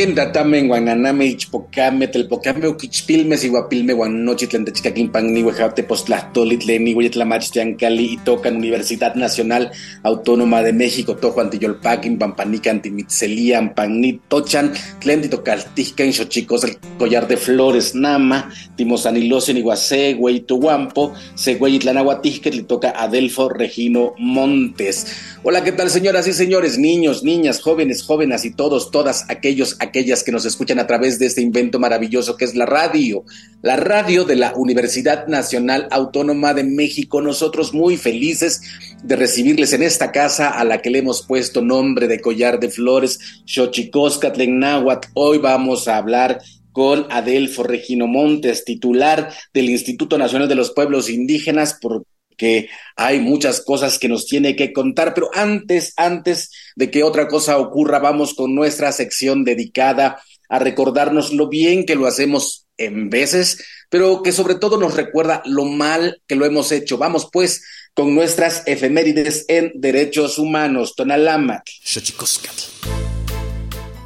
Kenixtoken tatamen guananame ichpocame telpocame uquichpilme siguapilme guanochitlen techcaquimpan nihuejate postlastolitlen nihueyetlamachtiancali y tocan Universidad Nacional Autónoma de México tojo antiyolpaquin pampanican timitzelian panit tochan tlen titocaltijcan xochicos el collar de flores nama timosanilosen iguacé guampo següeyitlanagua le toca Adelfo Regino Montes. Hola, ¿qué tal, señoras y señores, niños, niñas, jóvenes, jóvenes y todos, todas aquellos, aquellas que nos escuchan a través de este invento maravilloso que es la radio, la radio de la Universidad Nacional Autónoma de México. Nosotros muy felices de recibirles en esta casa a la que le hemos puesto nombre de collar de flores, Xochicoscatlen Náhuatl. Hoy vamos a hablar con Adelfo Regino Montes, titular del Instituto Nacional de los Pueblos Indígenas, por que hay muchas cosas que nos tiene que contar, pero antes, antes de que otra cosa ocurra, vamos con nuestra sección dedicada a recordarnos lo bien que lo hacemos en veces, pero que sobre todo nos recuerda lo mal que lo hemos hecho. Vamos pues con nuestras efemérides en derechos humanos. Tonalama.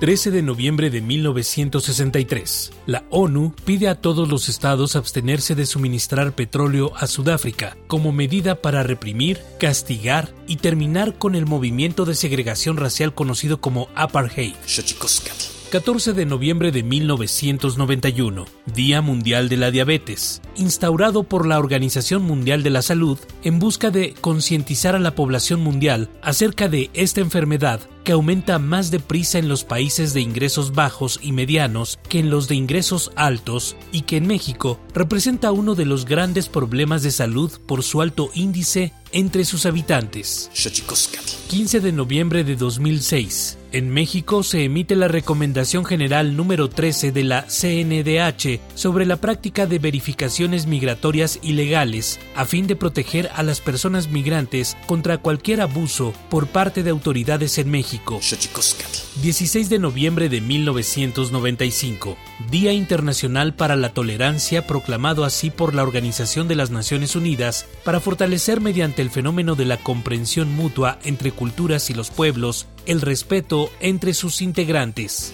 13 de noviembre de 1963, la ONU pide a todos los estados abstenerse de suministrar petróleo a Sudáfrica como medida para reprimir, castigar y terminar con el movimiento de segregación racial conocido como apartheid. 14 de noviembre de 1991, Día Mundial de la Diabetes, instaurado por la Organización Mundial de la Salud en busca de concientizar a la población mundial acerca de esta enfermedad que aumenta más deprisa en los países de ingresos bajos y medianos que en los de ingresos altos y que en México representa uno de los grandes problemas de salud por su alto índice entre sus habitantes. 15 de noviembre de 2006. En México se emite la Recomendación General número 13 de la CNDH sobre la práctica de verificaciones migratorias ilegales a fin de proteger a las personas migrantes contra cualquier abuso por parte de autoridades en México. 16 de noviembre de 1995, Día Internacional para la Tolerancia proclamado así por la Organización de las Naciones Unidas para fortalecer mediante el fenómeno de la comprensión mutua entre culturas y los pueblos el respeto entre sus integrantes.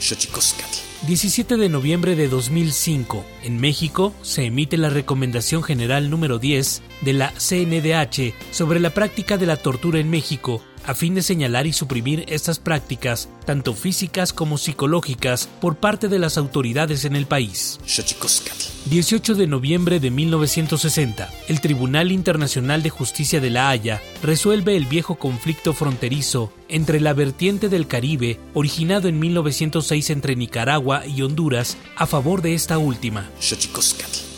17 de noviembre de 2005, en México, se emite la Recomendación General número 10 de la CNDH sobre la práctica de la tortura en México, a fin de señalar y suprimir estas prácticas, tanto físicas como psicológicas, por parte de las autoridades en el país. 18 de noviembre de 1960, el Tribunal Internacional de Justicia de La Haya resuelve el viejo conflicto fronterizo entre la vertiente del Caribe, originado en 1906 entre Nicaragua y Honduras, a favor de esta última.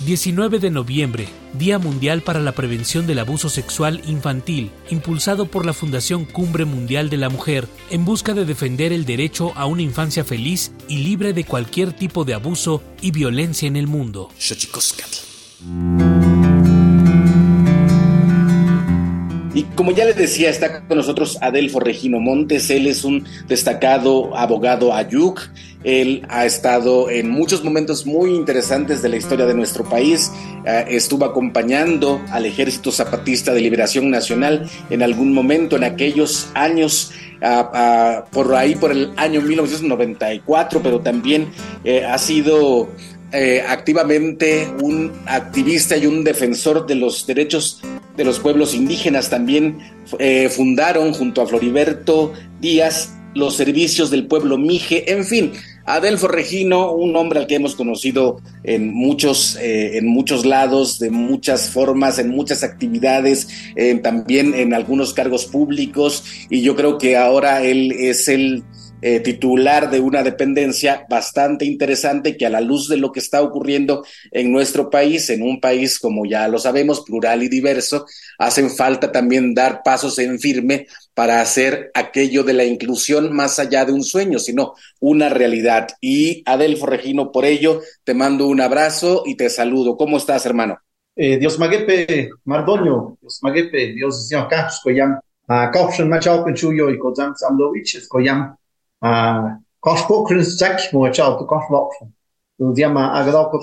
19 de noviembre, Día Mundial para la Prevención del Abuso Sexual Infantil, impulsado por la Fundación Cumbre Mundial de la Mujer, en busca de defender el derecho a una infancia feliz y libre de cualquier tipo de abuso y violencia en el mundo. Y como ya les decía, está con nosotros Adelfo Regino Montes. Él es un destacado abogado ayuk. Él ha estado en muchos momentos muy interesantes de la historia de nuestro país. Eh, estuvo acompañando al Ejército Zapatista de Liberación Nacional en algún momento en aquellos años. por ahí, por el año 1994, pero también eh, ha sido eh, activamente un activista y un defensor de los derechos de los pueblos indígenas. También eh, fundaron junto a Floriberto Díaz los servicios del pueblo Mije, en fin, Adelfo Regino, un hombre al que hemos conocido en muchos, eh, en muchos lados, de muchas formas, en muchas actividades, también en algunos cargos públicos, y yo creo que ahora él es el eh, titular de una dependencia bastante interesante que a la luz de lo que está ocurriendo en nuestro país, en un país como ya lo sabemos, plural y diverso, hacen falta también dar pasos en firme para hacer aquello de la inclusión más allá de un sueño, sino una realidad. Y Adelfo Regino, por ello, te mando un abrazo y te saludo. ¿Cómo estás, hermano? Eh, Dios magepe, Mardoño, Dios magepe, Dios acá, Koyam, a Kaufshan Machau Chuyo y Kozam Samdovich, Koyam,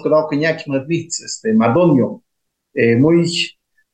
Gdauqueñac Madvitz, este, Mardonio. Eh, muy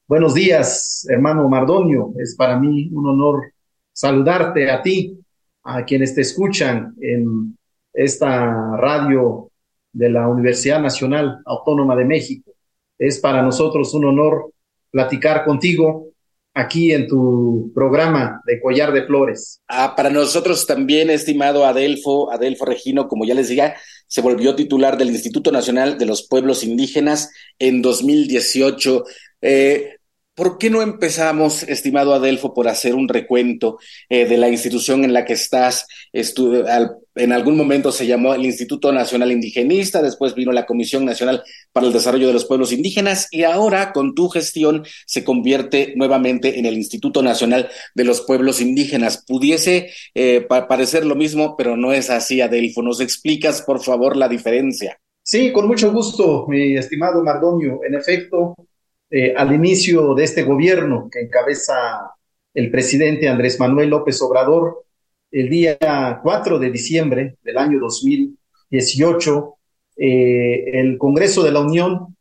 buenos días, hermano Mardonio. Es para mí un honor saludarte a ti, a quienes te escuchan en esta radio de la Universidad Nacional Autónoma de México. Es para nosotros un honor platicar contigo aquí en tu programa de Collar de Flores. Ah, para nosotros también, estimado Adelfo, Adelfo Regino, como ya les decía, se volvió titular del Instituto Nacional de los Pueblos Indígenas en 2018. Eh, ¿Por qué no empezamos, estimado Adelfo, por hacer un recuento eh, de la institución en la que estás? en algún momento se llamó el Instituto Nacional Indigenista, después vino la Comisión Nacional para el Desarrollo de los Pueblos Indígenas y ahora con tu gestión se convierte nuevamente en el Instituto Nacional de los Pueblos Indígenas. Pudiese eh, parecer lo mismo, pero no es así, Adelfo. ¿Nos explicas, por favor, la diferencia? Sí, con mucho gusto, mi estimado Mardonio. En efecto, eh, al inicio de este gobierno que encabeza el presidente Andrés Manuel López Obrador, el día 4 de diciembre del año 2018, eh, el Congreso de la Unión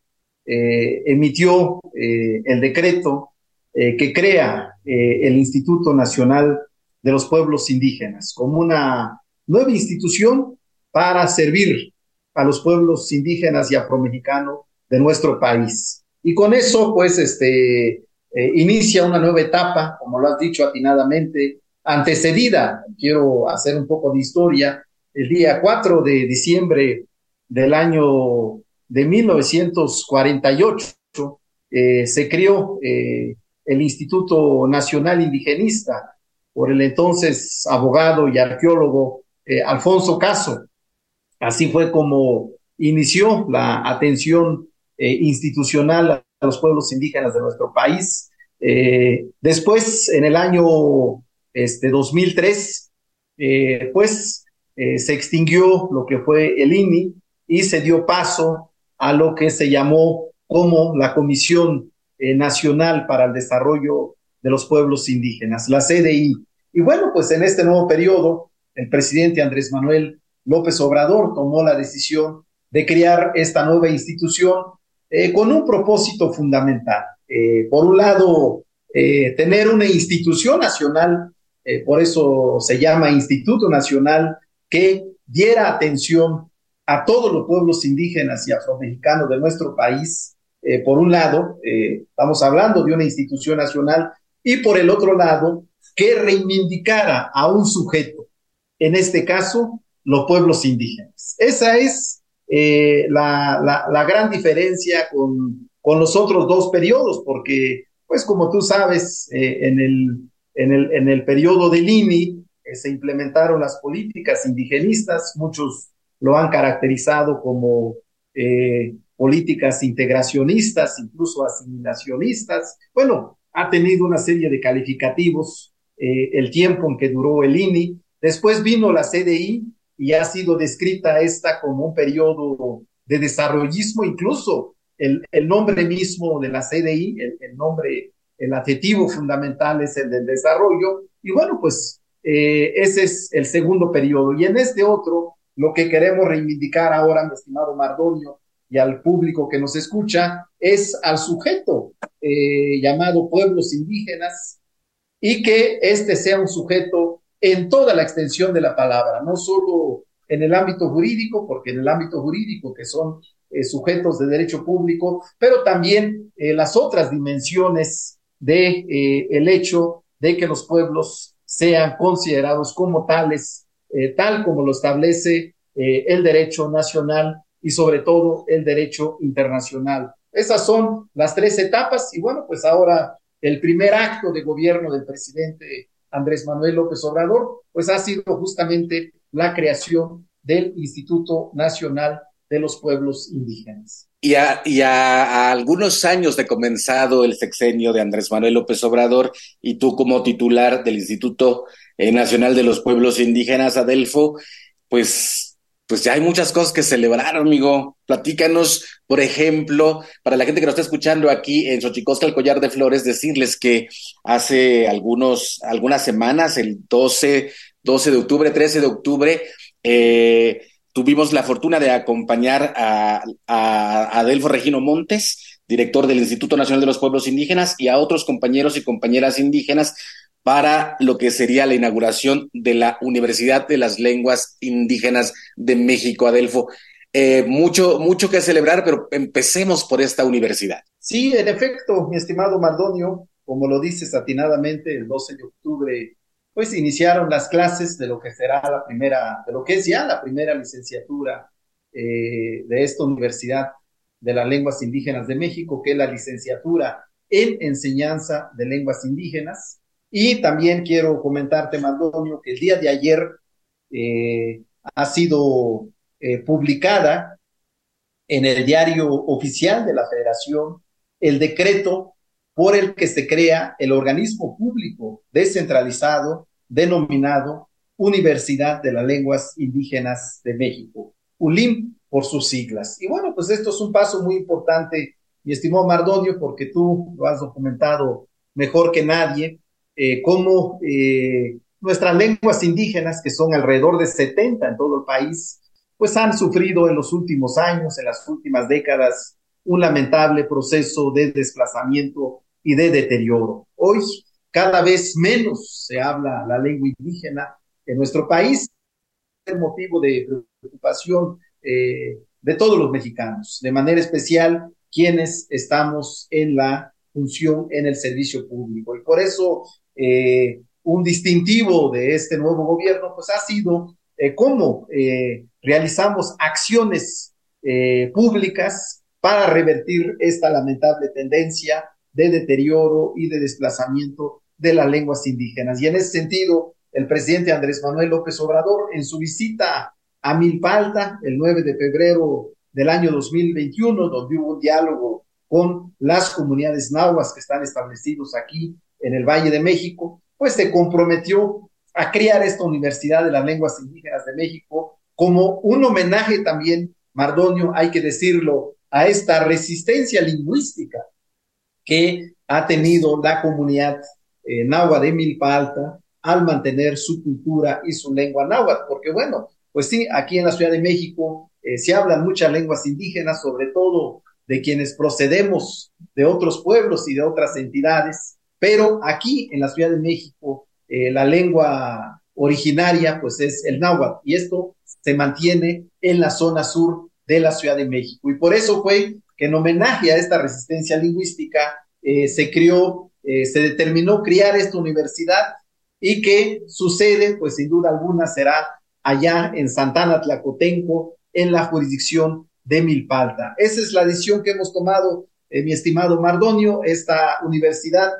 eh, emitió el decreto que crea el Instituto Nacional de los Pueblos Indígenas como una nueva institución para servir a los pueblos indígenas y afromexicanos de nuestro país. Y con eso, pues, este, eh, inicia una nueva etapa, como lo has dicho atinadamente, antecedida, quiero hacer un poco de historia, el día 4 de diciembre del año de 1948 eh, se creó eh, el Instituto Nacional Indigenista por el entonces abogado y arqueólogo Alfonso Caso. Así fue como inició la atención eh, institucional a los pueblos indígenas de nuestro país. Eh, después, en el año este, 2003, eh, pues se extinguió lo que fue el INI y se dio paso a lo que se llamó como la Comisión Nacional para el Desarrollo de los Pueblos Indígenas, la CDI. Y bueno, pues en este nuevo periodo, el presidente Andrés Manuel López Obrador tomó la decisión de crear esta nueva institución eh, con un propósito fundamental. Eh, por un lado, eh, tener una institución nacional, por eso se llama Instituto Nacional, que diera atención a todos los pueblos indígenas y afromexicanos de nuestro país, por un lado, estamos hablando de una institución nacional, y por el otro lado, que reivindicara a un sujeto, en este caso, los pueblos indígenas. Esa es eh, la, la, gran diferencia con, con, los otros dos periodos, porque, pues como tú sabes, eh, en, el, en, el, en el periodo del INI eh, se implementaron las políticas indigenistas, muchos lo han caracterizado como políticas integracionistas, incluso asimilacionistas. Bueno, ha tenido una serie de calificativos el tiempo en que duró el INI. Después vino la CDI, y ha sido descrita esta como un periodo de desarrollismo, incluso el, nombre mismo de la CDI, el, nombre, el adjetivo fundamental es el del desarrollo, y bueno, pues eh, ese es el segundo periodo. Y en este otro, lo que queremos reivindicar ahora, mi estimado Mardonio, y al público que nos escucha, es al sujeto eh, llamado pueblos indígenas, y que este sea un sujeto en toda la extensión de la palabra, no solo en el ámbito jurídico, porque en el ámbito jurídico, que son eh, sujetos de derecho público, pero también eh, las otras dimensiones de eh, el hecho de que los pueblos sean considerados como tales, tal como lo establece el derecho nacional y sobre todo el derecho internacional. Esas son las tres etapas y bueno, pues ahora el primer acto de gobierno del presidente Andrés Manuel López Obrador, pues ha sido justamente la creación del Instituto Nacional de los Pueblos Indígenas. Y a, algunos años de comenzado el sexenio de Andrés Manuel López Obrador y tú como titular del Instituto eh, Nacional de los Pueblos Indígenas, Adelfo, pues pues ya hay muchas cosas que celebrar, amigo. Platícanos, por ejemplo, para la gente que nos está escuchando aquí en Xochicosca, el Collar de Flores, decirles que hace algunos, algunas semanas, el 12, 12 de octubre, 13 de octubre, eh, tuvimos la fortuna de acompañar a, a Adelfo Regino Montes, director del Instituto Nacional de los Pueblos Indígenas, y a otros compañeros y compañeras indígenas para lo que sería la inauguración de la Universidad de las Lenguas Indígenas de México, Adelfo. Eh, mucho, mucho que celebrar, pero empecemos por esta universidad. Sí, en efecto, mi estimado Mardonio, como lo dices atinadamente, el 12 de octubre, pues iniciaron las clases de lo que será la primera, de lo que es ya la primera licenciatura eh, de esta Universidad de las Lenguas Indígenas de México, que es la licenciatura en enseñanza de lenguas indígenas. Y también quiero comentarte, Maldonio, que el día de ayer eh, ha sido eh, publicada en el diario oficial de la Federación el decreto por el que se crea el organismo público descentralizado denominado Universidad de las Lenguas Indígenas de México, ULIM por sus siglas. Y bueno, pues esto es un paso muy importante, mi estimado Mardonio, porque tú lo has documentado mejor que nadie, eh, cómo eh, nuestras lenguas indígenas, que son alrededor de 70 en todo el país, pues han sufrido en los últimos años, en las últimas décadas, un lamentable proceso de desplazamiento y de deterioro. Hoy cada vez menos se habla la lengua indígena en nuestro país, es motivo de preocupación eh, de todos los mexicanos, de manera especial quienes estamos en la función en el servicio público. Y por eso eh, un distintivo de este nuevo gobierno, pues ha sido eh, cómo eh, realizamos acciones públicas para revertir esta lamentable tendencia de deterioro y de desplazamiento de las lenguas indígenas. Y en ese sentido, el presidente Andrés Manuel López Obrador, en su visita a Milpalta el 9 de febrero del año 2021, donde hubo un diálogo con las comunidades nahuas que están establecidos aquí en el Valle de México, pues se comprometió a crear esta Universidad de las Lenguas Indígenas de México como un homenaje también, Mardonio, hay que decirlo, a esta resistencia lingüística que ha tenido la comunidad eh, náhuatl de Milpa Alta al mantener su cultura y su lengua náhuatl, porque bueno, pues sí, aquí en la Ciudad de México eh, se hablan muchas lenguas indígenas, sobre todo de quienes procedemos de otros pueblos y de otras entidades, pero aquí en la Ciudad de México eh, la lengua originaria pues es el náhuatl y esto se mantiene en la zona sur de la Ciudad de México. Y por eso fue que en homenaje a esta resistencia lingüística eh, se crió, eh, se determinó criar esta universidad y que sucede, pues sin duda alguna será allá en Santana Tlacotenco, en la jurisdicción de Milpalta. Esa es la decisión que hemos tomado, mi estimado Mardonio. Esta universidad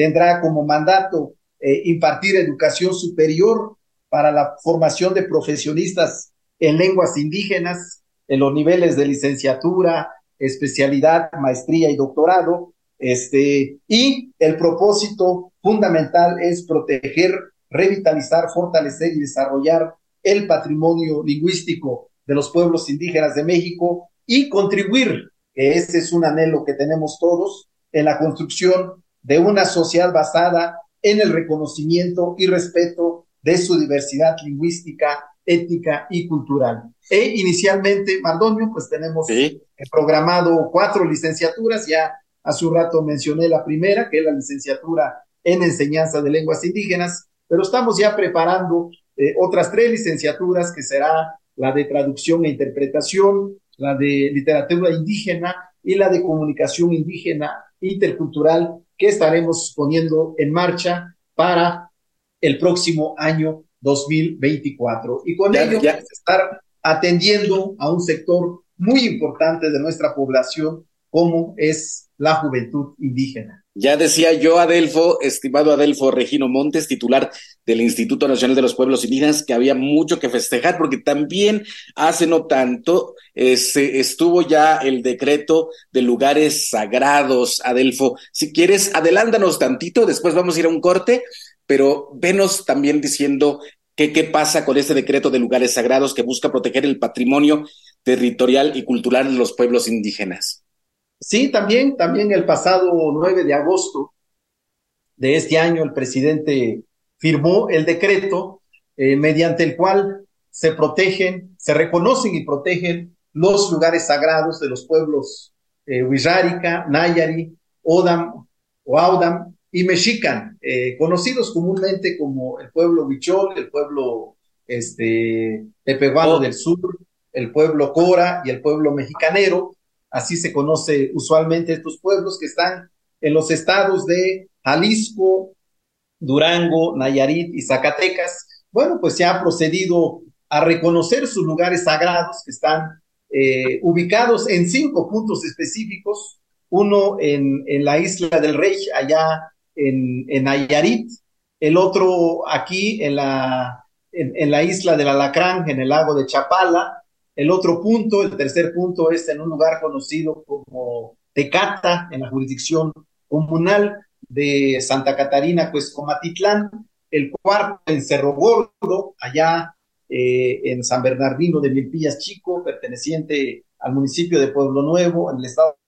tendrá como mandato eh, impartir educación superior para la formación de profesionistas en lenguas indígenas, en los niveles de licenciatura, especialidad, maestría y doctorado. Este, y el propósito fundamental es proteger, revitalizar, fortalecer y desarrollar el patrimonio lingüístico de los pueblos indígenas de México y contribuir, que ese es un anhelo que tenemos todos, en la construcción de una sociedad basada en el reconocimiento y respeto de su diversidad lingüística, étnica y cultural. E inicialmente, Mardonio, pues tenemos programado cuatro licenciaturas, ya hace un rato mencioné la primera, que es la licenciatura en enseñanza de lenguas indígenas, pero estamos ya preparando eh, otras tres licenciaturas, que será la de traducción e interpretación, la de literatura indígena y la de comunicación indígena intercultural que estaremos poniendo en marcha para el próximo año 2024. Y con ello ya. estar atendiendo a un sector muy importante de nuestra población, como es la juventud indígena. Ya decía yo, Adelfo, estimado Adelfo Regino Montes, titular del Instituto Nacional de los Pueblos Indígenas, que había mucho que festejar, porque también hace no tanto se estuvo ya el decreto de lugares sagrados, Adelfo. Si quieres, adelántanos tantito, después vamos a ir a un corte, pero venos también diciendo qué, qué pasa con este decreto de lugares sagrados que busca proteger el patrimonio territorial y cultural de los pueblos indígenas. Sí, también, también el pasado 9 de agosto de este año el presidente firmó el decreto eh, mediante el cual se protegen, se reconocen y protegen los lugares sagrados de los pueblos eh, Nayari, Odam, Oaudam y mexican, eh, conocidos comúnmente como el pueblo huichol, el pueblo este, tepehuano oh. del sur, el pueblo cora y el pueblo mexicanero. Así se conoce usualmente estos pueblos que están en los estados de Jalisco, Durango, Nayarit y Zacatecas. Bueno, pues se ha procedido a reconocer sus lugares sagrados que están eh, ubicados en cinco puntos específicos, uno en, en la isla del Rey, allá en, en Nayarit, el otro aquí en la, en, la isla del Alacrán, en el lago de Chapala, el otro punto, el tercer punto, es en un lugar conocido como Tecata, en la jurisdicción comunal de Santa Catarina, pues Comatitlán, el cuarto en Cerro Gordo, allá eh, en San Bernardino de Milpillas Chico, perteneciente al municipio de Pueblo Nuevo, en el estado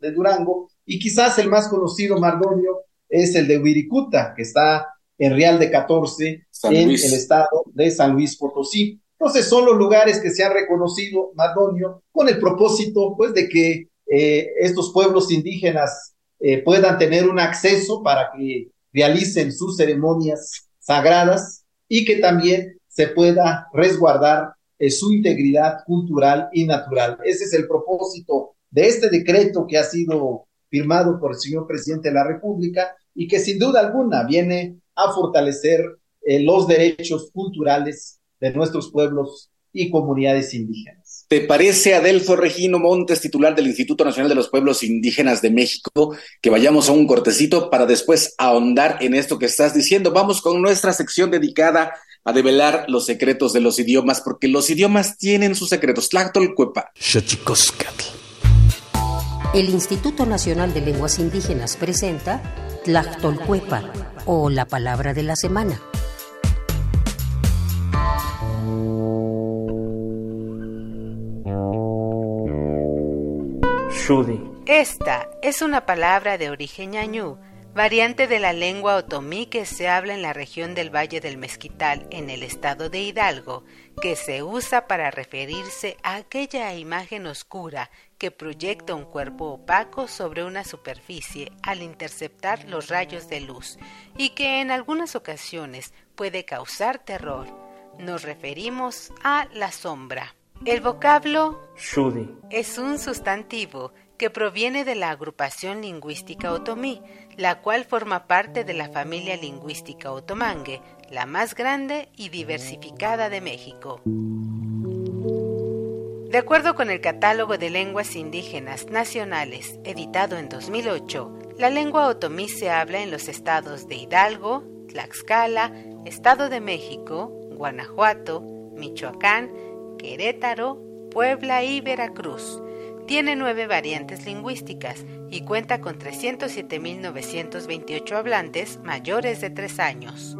de Durango, y quizás el más conocido, Mardonio, es el de Huiricuta, que está en Real de 14, en el estado de San Luis Potosí. Entonces son los lugares que se han reconocido, Mardonio, con el propósito, pues, de que eh, estos pueblos indígenas eh, puedan tener un acceso para que realicen sus ceremonias sagradas y que también se pueda resguardar eh, su integridad cultural y natural. Ese es el propósito de este decreto que ha sido firmado por el señor presidente de la República y que sin duda alguna viene a fortalecer los derechos culturales de nuestros pueblos y comunidades indígenas. ¿Te parece, Adelfo Regino Montes, titular del Instituto Nacional de los Pueblos Indígenas de México, que vayamos a un cortecito para después ahondar en esto que estás diciendo? Vamos con nuestra sección dedicada a develar los secretos de los idiomas, porque los idiomas tienen sus secretos. Tlactolcuepa. El Instituto Nacional de Lenguas Indígenas presenta Tlactolcuepa o la palabra de la semana. Esta es una palabra de origen ñañú variante de la lengua otomí que se habla en la región del Valle del Mezquital, en el estado de Hidalgo, que se usa para referirse a aquella imagen oscura que proyecta un cuerpo opaco sobre una superficie al interceptar los rayos de luz y que en algunas ocasiones puede causar terror. Nos referimos a la sombra. El vocablo es un sustantivo que proviene de la agrupación lingüística otomí, la cual forma parte de la familia lingüística otomangue, la más grande y diversificada de México. De acuerdo con el Catálogo de Lenguas Indígenas Nacionales, editado en 2008, la lengua otomí se habla en los estados de Hidalgo, Tlaxcala, Estado de México, Guanajuato, Michoacán, Querétaro, Puebla y Veracruz. Tiene nueve variantes lingüísticas y cuenta con 307.928 hablantes mayores de tres años.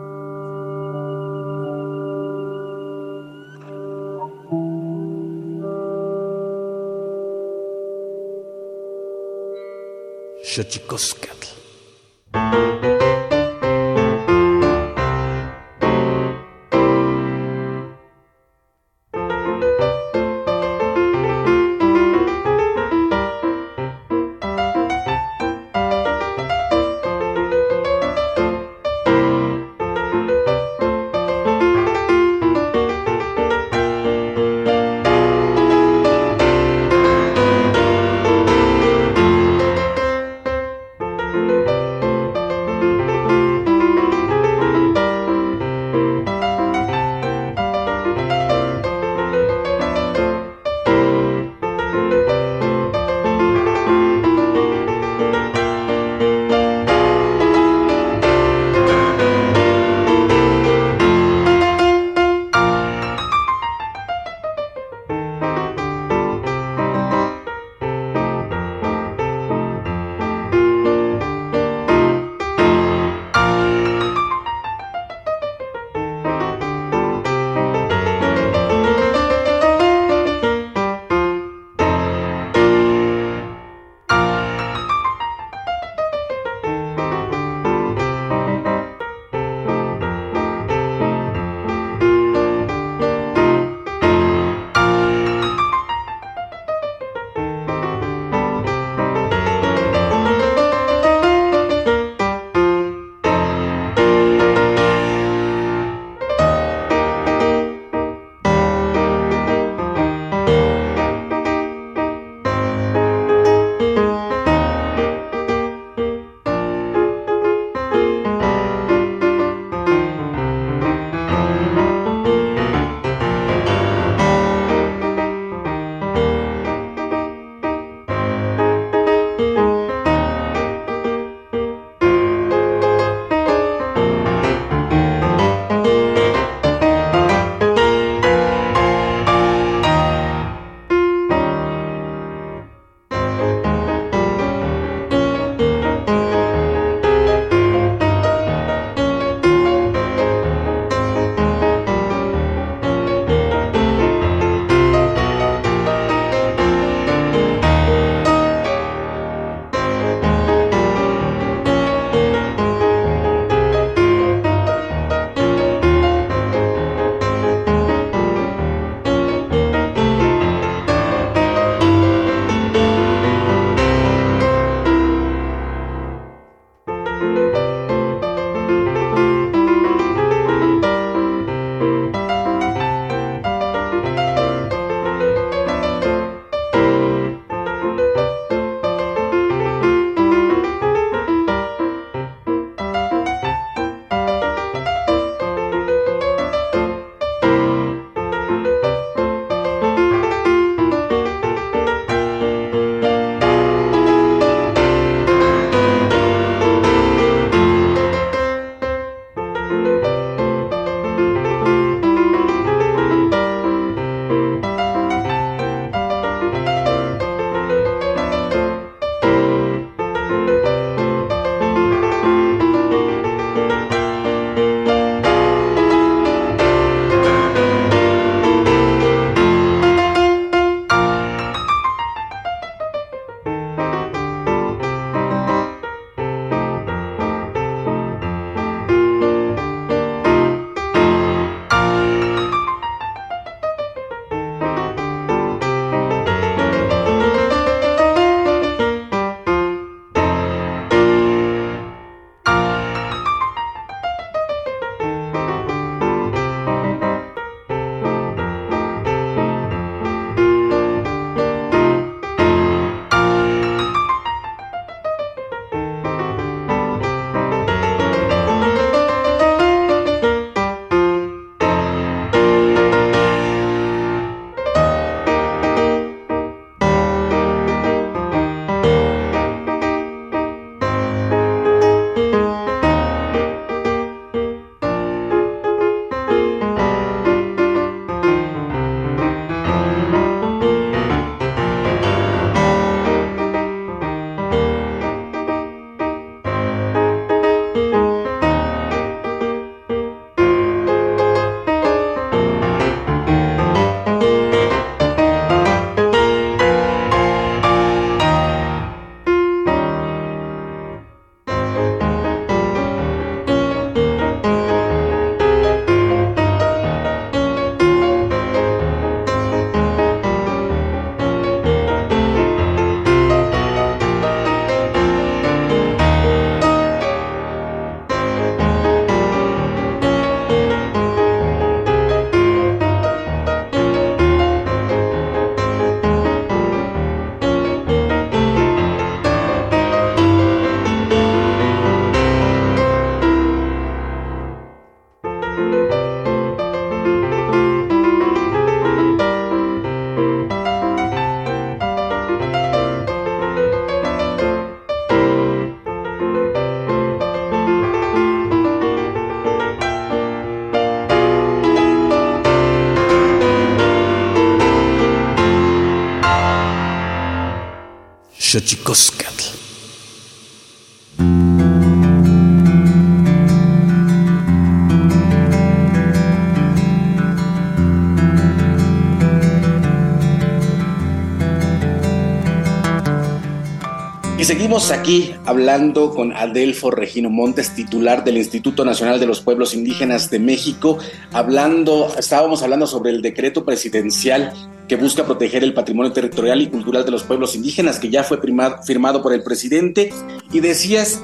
Y seguimos aquí hablando con Adelfo Regino Montes, titular del Instituto Nacional de los Pueblos Indígenas de México, hablando, estábamos hablando sobre el decreto presidencial que busca proteger el patrimonio territorial y cultural de los pueblos indígenas, que ya fue firmado por el presidente, y decías,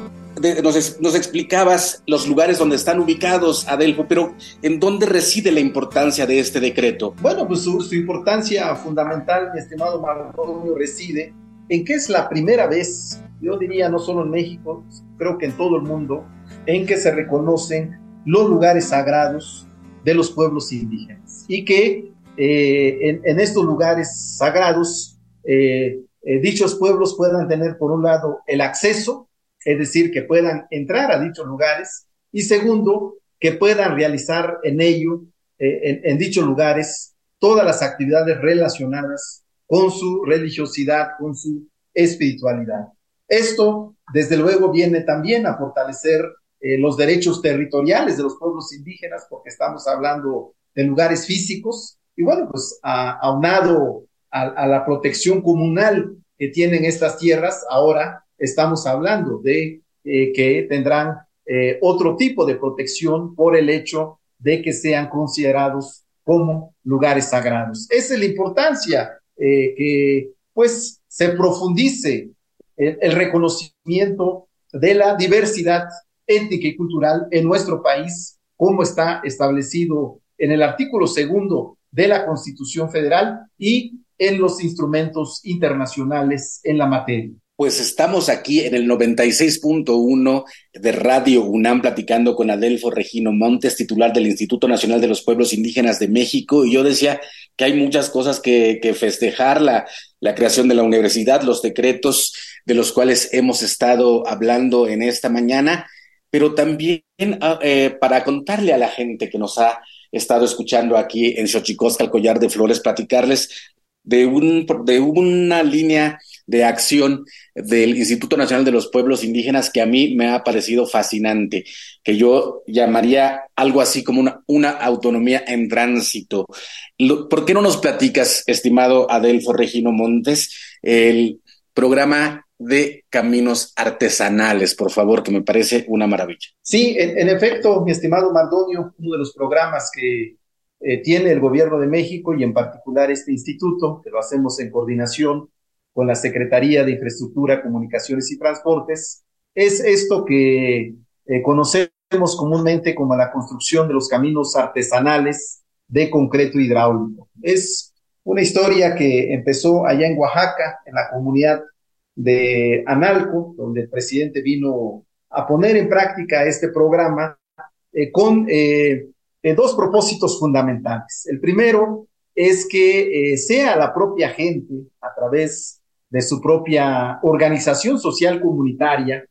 nos, nos, explicabas los lugares donde están ubicados, Adelfo, pero ¿en dónde reside la importancia de este decreto? Bueno, pues su, su importancia fundamental, mi estimado Marco, reside en que es la primera vez, yo diría no solo en México, creo que en todo el mundo, en que se reconocen los lugares sagrados de los pueblos indígenas. Y que eh, en, estos lugares sagrados eh, eh, dichos pueblos puedan tener por un lado el acceso, es decir, que puedan entrar a dichos lugares y segundo, que puedan realizar en ello, en, en dichos lugares, todas las actividades relacionadas con su religiosidad, con su espiritualidad. Esto, desde luego, viene también a fortalecer eh, los derechos territoriales de los pueblos indígenas, porque estamos hablando de lugares físicos, y bueno, pues aunado a, la protección comunal que tienen estas tierras, ahora estamos hablando de eh, que tendrán eh, otro tipo de protección por el hecho de que sean considerados como lugares sagrados. Esa es la importancia eh, que pues se profundice el, reconocimiento de la diversidad étnica y cultural en nuestro país, como está establecido en el artículo segundo de la Constitución Federal y en los instrumentos internacionales en la materia. Pues estamos aquí en el 96.1 de Radio UNAM platicando con Adelfo Regino Montes, titular del Instituto Nacional de los Pueblos Indígenas de México. Y yo decía que hay muchas cosas que, festejar, la, creación de la universidad, los decretos de los cuales hemos estado hablando en esta mañana, pero también ah, eh, para contarle a la gente que nos ha estado escuchando aquí en Xochicosca, el collar de flores, platicarles de una línea de acción del Instituto Nacional de los Pueblos Indígenas que a mí me ha parecido fascinante, que yo llamaría algo así como una, una autonomía en tránsito. ¿Por qué no nos platicas, estimado Adelfo Regino Montes, el programa de caminos artesanales, por favor, que me parece una maravilla. Sí, en, efecto, mi estimado Mardonio, uno de los programas que eh, tiene el gobierno de México y en particular este instituto, que lo hacemos en coordinación con la Secretaría de Infraestructura, Comunicaciones y Transportes, es esto que eh, conocemos comúnmente como la construcción de los caminos artesanales de concreto hidráulico. Es una historia que empezó allá en Oaxaca, en la comunidad de Analco, donde el presidente vino a poner en práctica este programa eh, con eh, dos propósitos fundamentales. El primero es que sea la propia gente, a través de su propia organización social comunitaria,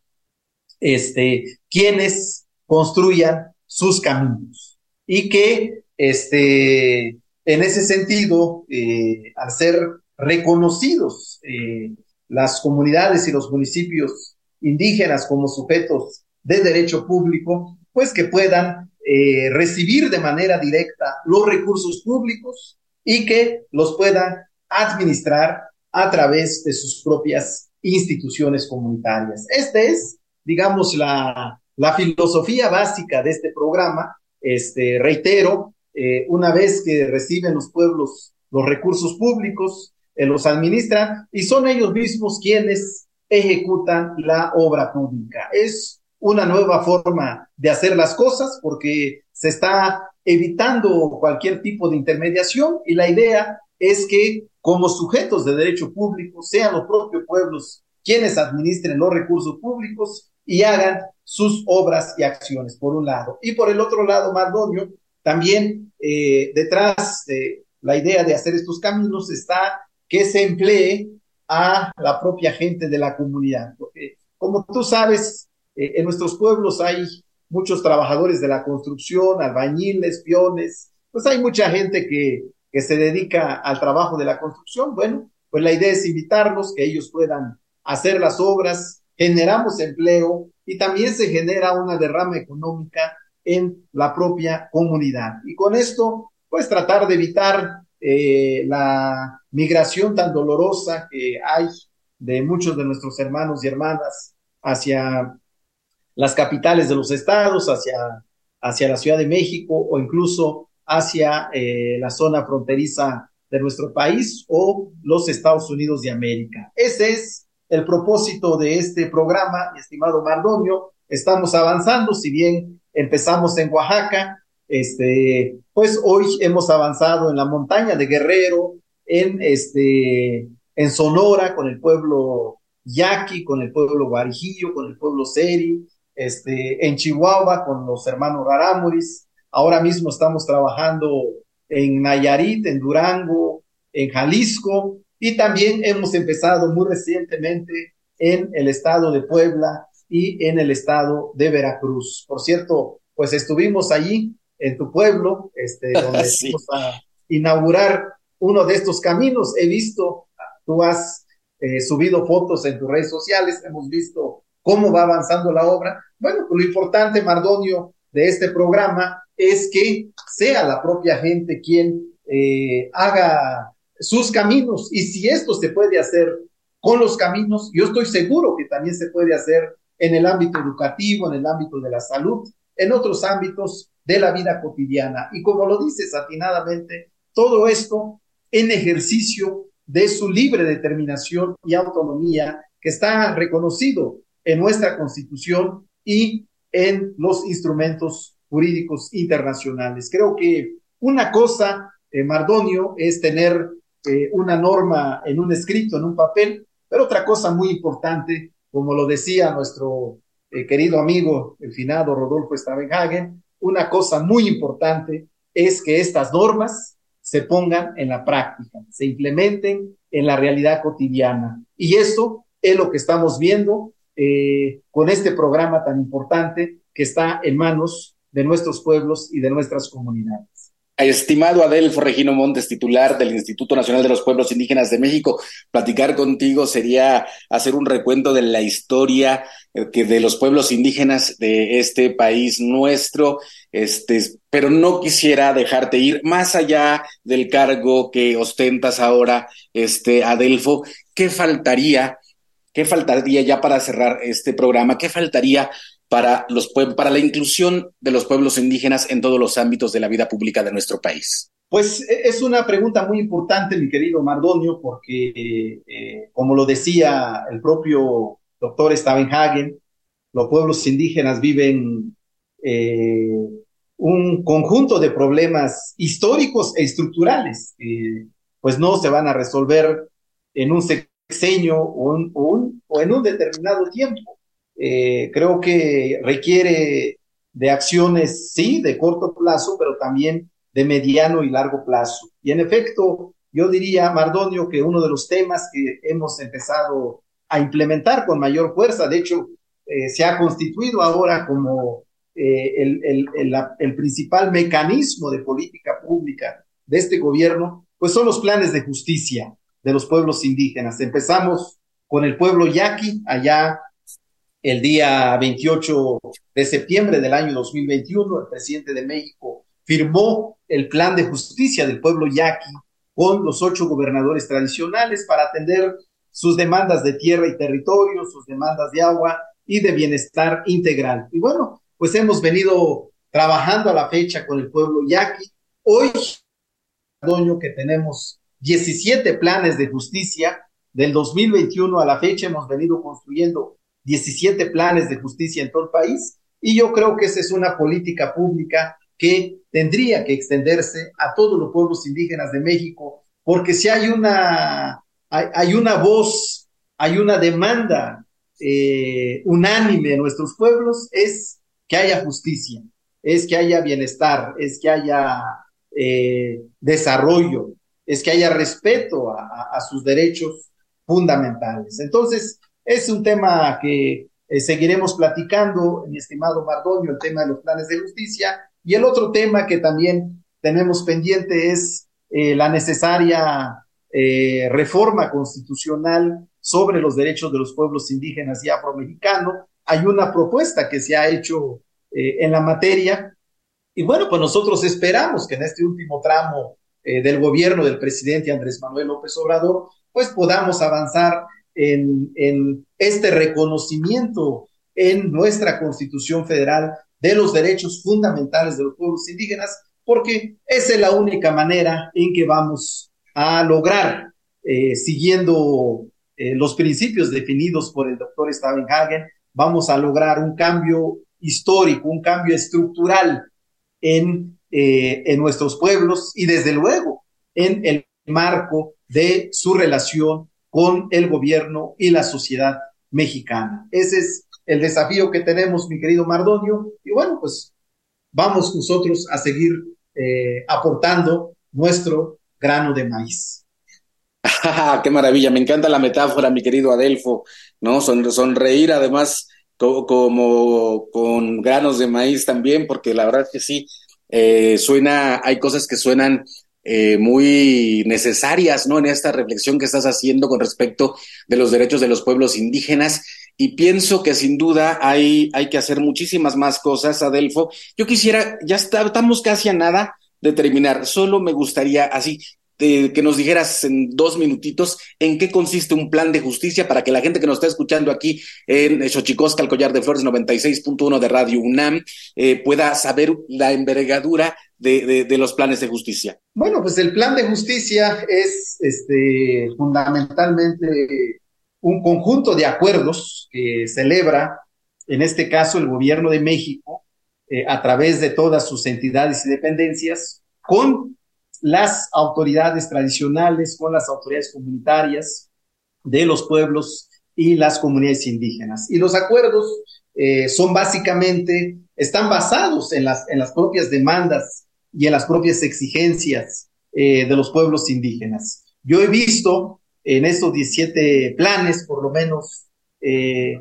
este, quienes construyan sus caminos. Y que este, en ese sentido, eh, al ser reconocidos eh, las comunidades y los municipios indígenas como sujetos de derecho público, pues que puedan eh, recibir de manera directa los recursos públicos y que los puedan administrar a través de sus propias instituciones comunitarias. Esta es, digamos, la, filosofía básica de este programa. Este, reitero, eh, una vez que reciben los pueblos los recursos públicos, eh, los administran y son ellos mismos quienes ejecutan la obra pública. Es una nueva forma de hacer las cosas porque se está evitando cualquier tipo de intermediación y la idea es que como sujetos de derecho público sean los propios pueblos quienes administren los recursos públicos y hagan sus obras y acciones, por un lado. Y por el otro lado, Mardonio, también eh, detrás de la idea de hacer estos caminos está que se emplee a la propia gente de la comunidad. Porque, como tú sabes, eh, en nuestros pueblos hay muchos trabajadores de la construcción, albañiles, peones, pues hay mucha gente que que se dedica al trabajo de la construcción, bueno, pues la idea es invitarlos, que ellos puedan hacer las obras, generamos empleo y también se genera una derrama económica en la propia comunidad. Y con esto, pues tratar de evitar eh, la migración tan dolorosa que hay de muchos de nuestros hermanos y hermanas hacia las capitales de los estados, hacia, hacia la Ciudad de México o incluso hacia eh, la zona fronteriza de nuestro país o los Estados Unidos de América. Ese es el propósito de este programa, estimado Mardonio. Estamos avanzando, si bien empezamos en Oaxaca, este, pues hoy hemos avanzado en la montaña de Guerrero, en este, en Sonora con el pueblo Yaqui, con el pueblo Guarijillo, con el pueblo Seri, este, en Chihuahua con los hermanos Rarámuris. Ahora mismo estamos trabajando en Nayarit, en Durango, en Jalisco y también hemos empezado muy recientemente en el estado de Puebla y en el estado de Veracruz. Por cierto, pues estuvimos allí en tu pueblo, este, donde vamos a inaugurar uno de estos caminos. He visto, tú has eh, subido fotos en tus redes sociales, hemos visto cómo va avanzando la obra. Bueno, pues lo importante, Mardonio, de este programa es que sea la propia gente quien eh, haga sus caminos. Y si esto se puede hacer con los caminos, yo estoy seguro que también se puede hacer en el ámbito educativo, en el ámbito de la salud, en otros ámbitos de la vida cotidiana. Y como lo dices atinadamente, todo esto en ejercicio de su libre determinación y autonomía que está reconocido en nuestra Constitución y en los instrumentos jurídicos internacionales. Creo que una cosa, eh, Mardonio, es tener eh, una norma en un escrito, en un papel, pero otra cosa muy importante, como lo decía nuestro eh, querido amigo, el finado Rodolfo Stavenhagen, una cosa muy importante es que estas normas se pongan en la práctica, se implementen en la realidad cotidiana. Y esto es lo que estamos viendo eh, con este programa tan importante que está en manos de nuestros pueblos y de nuestras comunidades. Estimado Adelfo Regino Montes, titular del Instituto Nacional de los Pueblos Indígenas de México, platicar contigo sería hacer un recuento de la historia eh, que de los pueblos indígenas de este país nuestro, este, pero no quisiera dejarte ir más allá del cargo que ostentas ahora, este, Adelfo, ¿qué faltaría? ¿Qué faltaría ya para cerrar este programa? ¿Qué faltaría para, la inclusión de los pueblos indígenas en todos los ámbitos de la vida pública de nuestro país? Pues e, es una pregunta muy importante, mi querido Mardonio, porque, eh, como lo decía el propio doctor Stavenhagen, los pueblos indígenas viven eh, un conjunto de problemas históricos e estructurales, que pues no se van a resolver en un en un determinado tiempo eh, creo que requiere de acciones, sí, de corto plazo, pero también de mediano y largo plazo. Y en efecto, yo diría, Mardonio, que uno de los temas que hemos empezado a implementar con mayor fuerza, de hecho, eh, se ha constituido ahora como eh, el, principal mecanismo de política pública de este gobierno, pues son los planes de justicia de los pueblos indígenas. Empezamos con el pueblo yaqui, allá el día 28 de septiembre del año 2021, el presidente de México firmó el plan de justicia del pueblo yaqui con los ocho gobernadores tradicionales para atender sus demandas de tierra y territorio, sus demandas de agua y de bienestar integral. Y bueno, pues hemos venido trabajando a la fecha con el pueblo yaqui. Hoy, año que tenemos 17 planes de justicia, del 2021 a la fecha. Hemos venido construyendo 17 planes de justicia en todo el país y yo creo que esa es una política pública que tendría que extenderse a todos los pueblos indígenas de México, porque si hay una, hay, una voz, hay una demanda eh, unánime en nuestros pueblos, es que haya justicia, es que haya bienestar, es que haya eh, desarrollo, es que haya respeto a, sus derechos fundamentales. Entonces, es un tema que eh, seguiremos platicando, mi estimado Mardonio, el tema de los planes de justicia. Y el otro tema que también tenemos pendiente es eh, la necesaria eh, reforma constitucional sobre los derechos de los pueblos indígenas y afromexicanos. Hay una propuesta que se ha hecho en la materia. Y bueno, pues nosotros esperamos que en este último tramo eh, del gobierno del presidente Andrés Manuel López Obrador, pues podamos avanzar en, este reconocimiento en nuestra Constitución Federal de los derechos fundamentales de los pueblos indígenas, porque esa es la única manera en que vamos a lograr, eh, siguiendo eh, los principios definidos por el doctor Stavenhagen, vamos a lograr un cambio histórico, un cambio estructural en, eh, en nuestros pueblos y desde luego en el marco de su relación con el gobierno y la sociedad mexicana. Ese es el desafío que tenemos, mi querido Mardonio, y bueno, pues vamos nosotros a seguir eh, aportando nuestro grano de maíz. ¡Qué maravilla! Me encanta la metáfora, mi querido Adelfo, ¿no? Son, sonreír además como con granos de maíz también, porque la verdad que sí, eh, suena, hay cosas que suenan eh, muy necesarias, ¿no? En esta reflexión que estás haciendo con respecto de los derechos de los pueblos indígenas. Y pienso que sin duda hay, hay que hacer muchísimas más cosas, Adelfo. Yo quisiera, ya estamos casi a nada de terminar. Solo me gustaría, así, que nos dijeras en dos minutitos en qué consiste un plan de justicia para que la gente que nos está escuchando aquí en Xochicosca, el Collar de Flores 96.1 de Radio UNAM, eh, pueda saber la envergadura de, de, los planes de justicia. Bueno, pues el plan de justicia es este, fundamentalmente un conjunto de acuerdos que celebra, en este caso, el gobierno de México, eh, a través de todas sus entidades y dependencias, con las autoridades tradicionales, con las autoridades comunitarias de los pueblos y las comunidades indígenas. Y los acuerdos eh, son básicamente, están basados en las, en las propias demandas y en las propias exigencias eh, de los pueblos indígenas. Yo he visto en estos 17 planes, por lo menos, eh,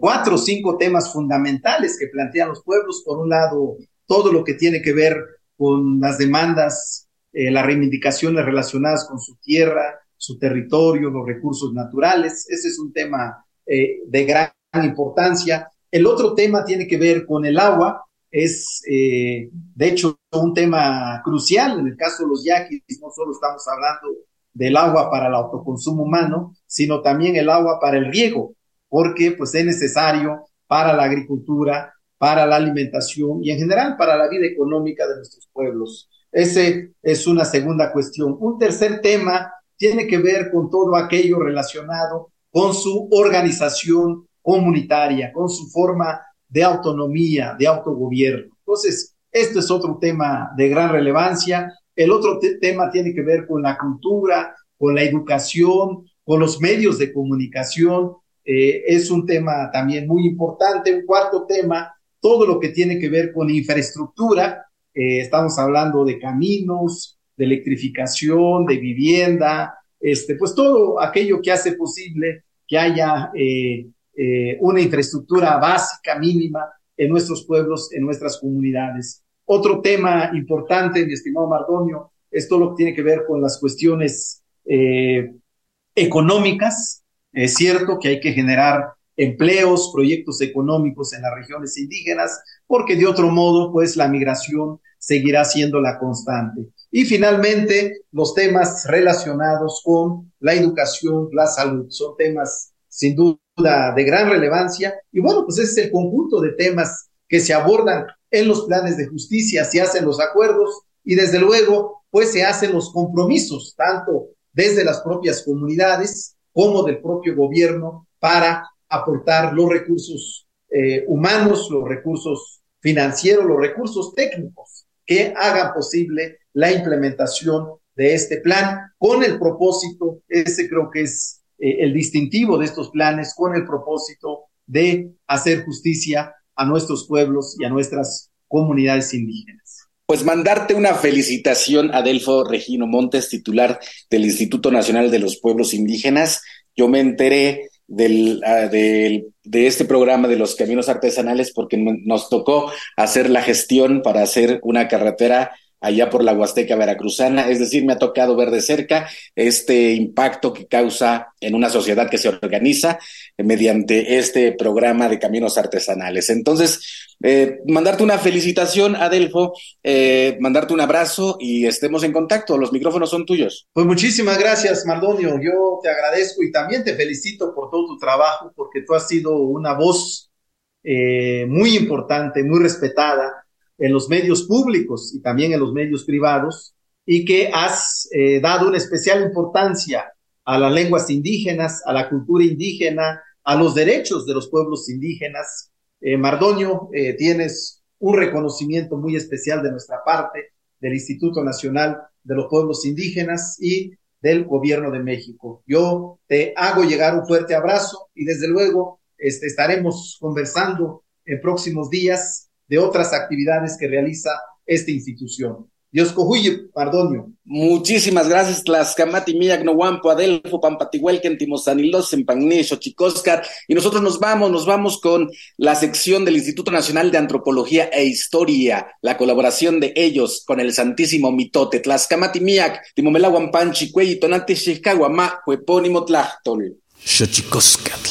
cuatro o cinco temas fundamentales que plantean los pueblos. Por un lado, todo lo que tiene que ver con las demandas eh, las reivindicaciones relacionadas con su tierra, su territorio, los recursos naturales. Ese es un tema eh, de gran importancia. El otro tema tiene que ver con el agua. Es, eh, de hecho, un tema crucial. En el caso de los yaquis, no solo estamos hablando del agua para el autoconsumo humano, sino también el agua para el riego, porque pues es necesario para la agricultura, para la alimentación y en general para la vida económica de nuestros pueblos. Ese es una segunda cuestión. Un tercer tema tiene que ver con todo aquello relacionado con su organización comunitaria, con su forma de autonomía, de autogobierno. Entonces, este es otro tema de gran relevancia. El otro tema tiene que ver con la cultura, con la educación, con los medios de comunicación. Eh, es un tema también muy importante. Un cuarto tema, todo lo que tiene que ver con infraestructura, eh, estamos hablando de caminos, de electrificación, de vivienda, este, pues todo aquello que hace posible que haya eh, eh, una infraestructura básica, mínima en nuestros pueblos, en nuestras comunidades. Otro tema importante, mi estimado Mardonio, es todo lo que tiene que ver con las cuestiones económicas. Es cierto que hay que generar empleos, proyectos económicos en las regiones indígenas, porque de otro modo, pues la migración seguirá siendo la constante. Y finalmente, los temas relacionados con la educación, la salud, son temas sin duda de gran relevancia. Y bueno, pues ese es el conjunto de temas que se abordan en los planes de justicia, se hacen los acuerdos y desde luego, pues se hacen los compromisos, tanto desde las propias comunidades como del propio gobierno para aportar los recursos eh, humanos, los recursos financieros, los recursos técnicos que hagan posible la implementación de este plan con el propósito, ese creo que es eh, el distintivo de estos planes, con el propósito de hacer justicia a nuestros pueblos y a nuestras comunidades indígenas. Pues mandarte una felicitación Adelfo Regino Montes, titular del Instituto Nacional de los Pueblos Indígenas. Yo me enteré del, ah, del, de este programa de los caminos artesanales porque nos tocó hacer la gestión para hacer una carretera allá por la Huasteca Veracruzana, es decir, me ha tocado ver de cerca este impacto que causa en una sociedad que se organiza mediante este programa de caminos artesanales. Entonces, eh, mandarte una felicitación, Adelfo, eh, mandarte un abrazo y estemos en contacto. Los micrófonos son tuyos. Pues muchísimas gracias, Mardonio. Yo te agradezco y también te felicito por todo tu trabajo, porque tú has sido una voz eh, muy importante, muy respetada en los medios públicos y también en los medios privados, y que has eh, dado una especial importancia a las lenguas indígenas, a la cultura indígena, a los derechos de los pueblos indígenas. Eh, Mardoño, eh, tienes un reconocimiento muy especial de nuestra parte, del Instituto Nacional de los Pueblos Indígenas y del Gobierno de México. Yo te hago llegar un fuerte abrazo y desde luego este, estaremos conversando en próximos días de otras actividades que realiza esta institución. Dios cojuye, pardonio. Muchísimas gracias, Tlaxcamati, Miyak, Nohuampo, Adelfo, Pampatihuelquen, Timosanilos, Empagné, Xochicóscar. Y nosotros nos vamos, nos vamos con la sección del Instituto Nacional de Antropología e Historia, la colaboración de ellos con el Santísimo Mitote, Tlaxcamati, Miak, Timomelaguampanchi, Cuey, Tonate, Xixcaguamá, Huepónimo, Tlachtol. Xochicóscatl.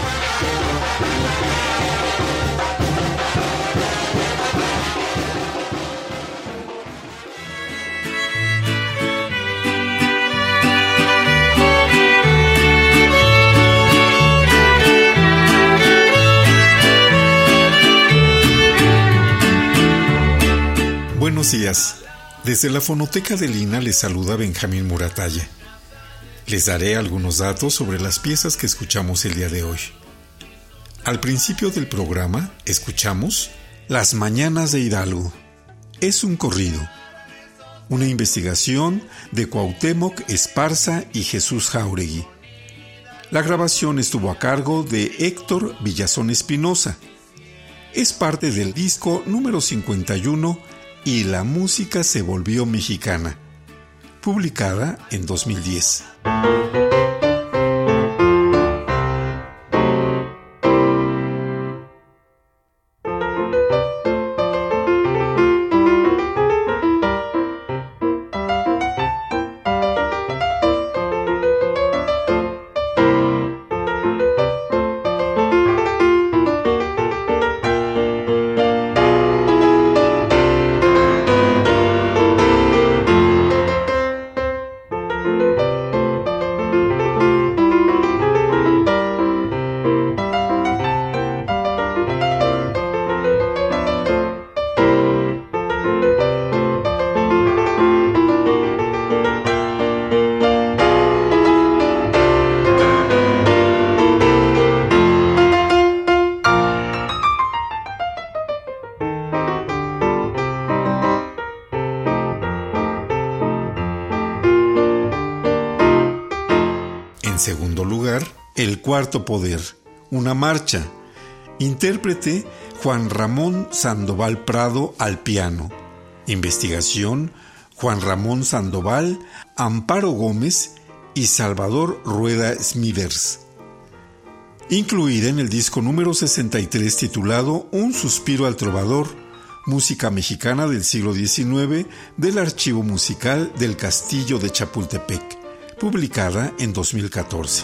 Buenos días. Desde la fonoteca de Lina les saluda Benjamín Muratalla. Les daré algunos datos sobre las piezas que escuchamos el día de hoy. Al principio del programa escuchamos Las Mañanas de Hidalgo. Es un corrido. Una investigación de Cuauhtémoc Esparza y Jesús Jauregui. La grabación estuvo a cargo de Héctor Villazón Espinosa. Es parte del disco número 51 y la música se volvió mexicana, publicada en 2010. Cuarto Poder, una marcha. Intérprete Juan Ramón Sandoval Prado al piano. Investigación Juan Ramón Sandoval, Amparo Gómez y Salvador Rueda Smithers. Incluida en el disco número 63 titulado Un suspiro al trovador, música mexicana del siglo XIX del Archivo Musical del Castillo de Chapultepec, publicada en 2014.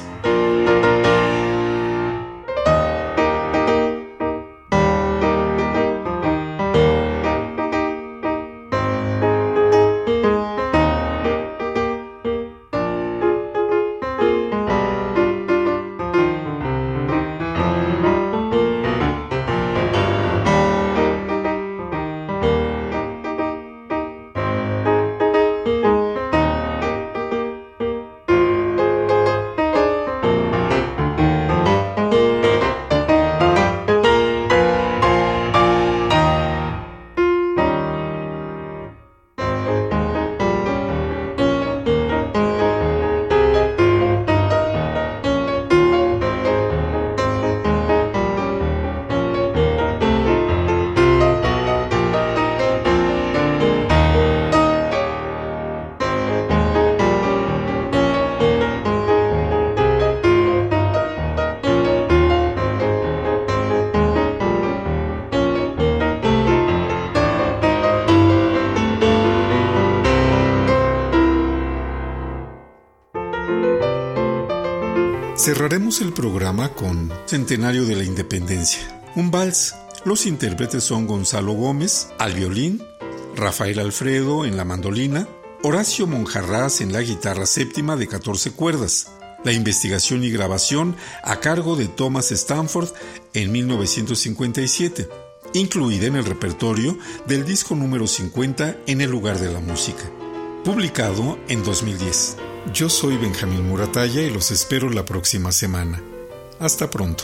Cerraremos el programa con Centenario de la Independencia, un vals. Los intérpretes son Gonzalo Gómez al violín, Rafael Alfredo en la mandolina, Horacio Monjarraz en la guitarra séptima de 14 cuerdas. La investigación y grabación a cargo de Thomas Stanford en 1957, incluida en el repertorio del disco número 50 en el lugar de la música, publicado en 2010. Yo soy Benjamín Muratalla y los espero la próxima semana. Hasta pronto.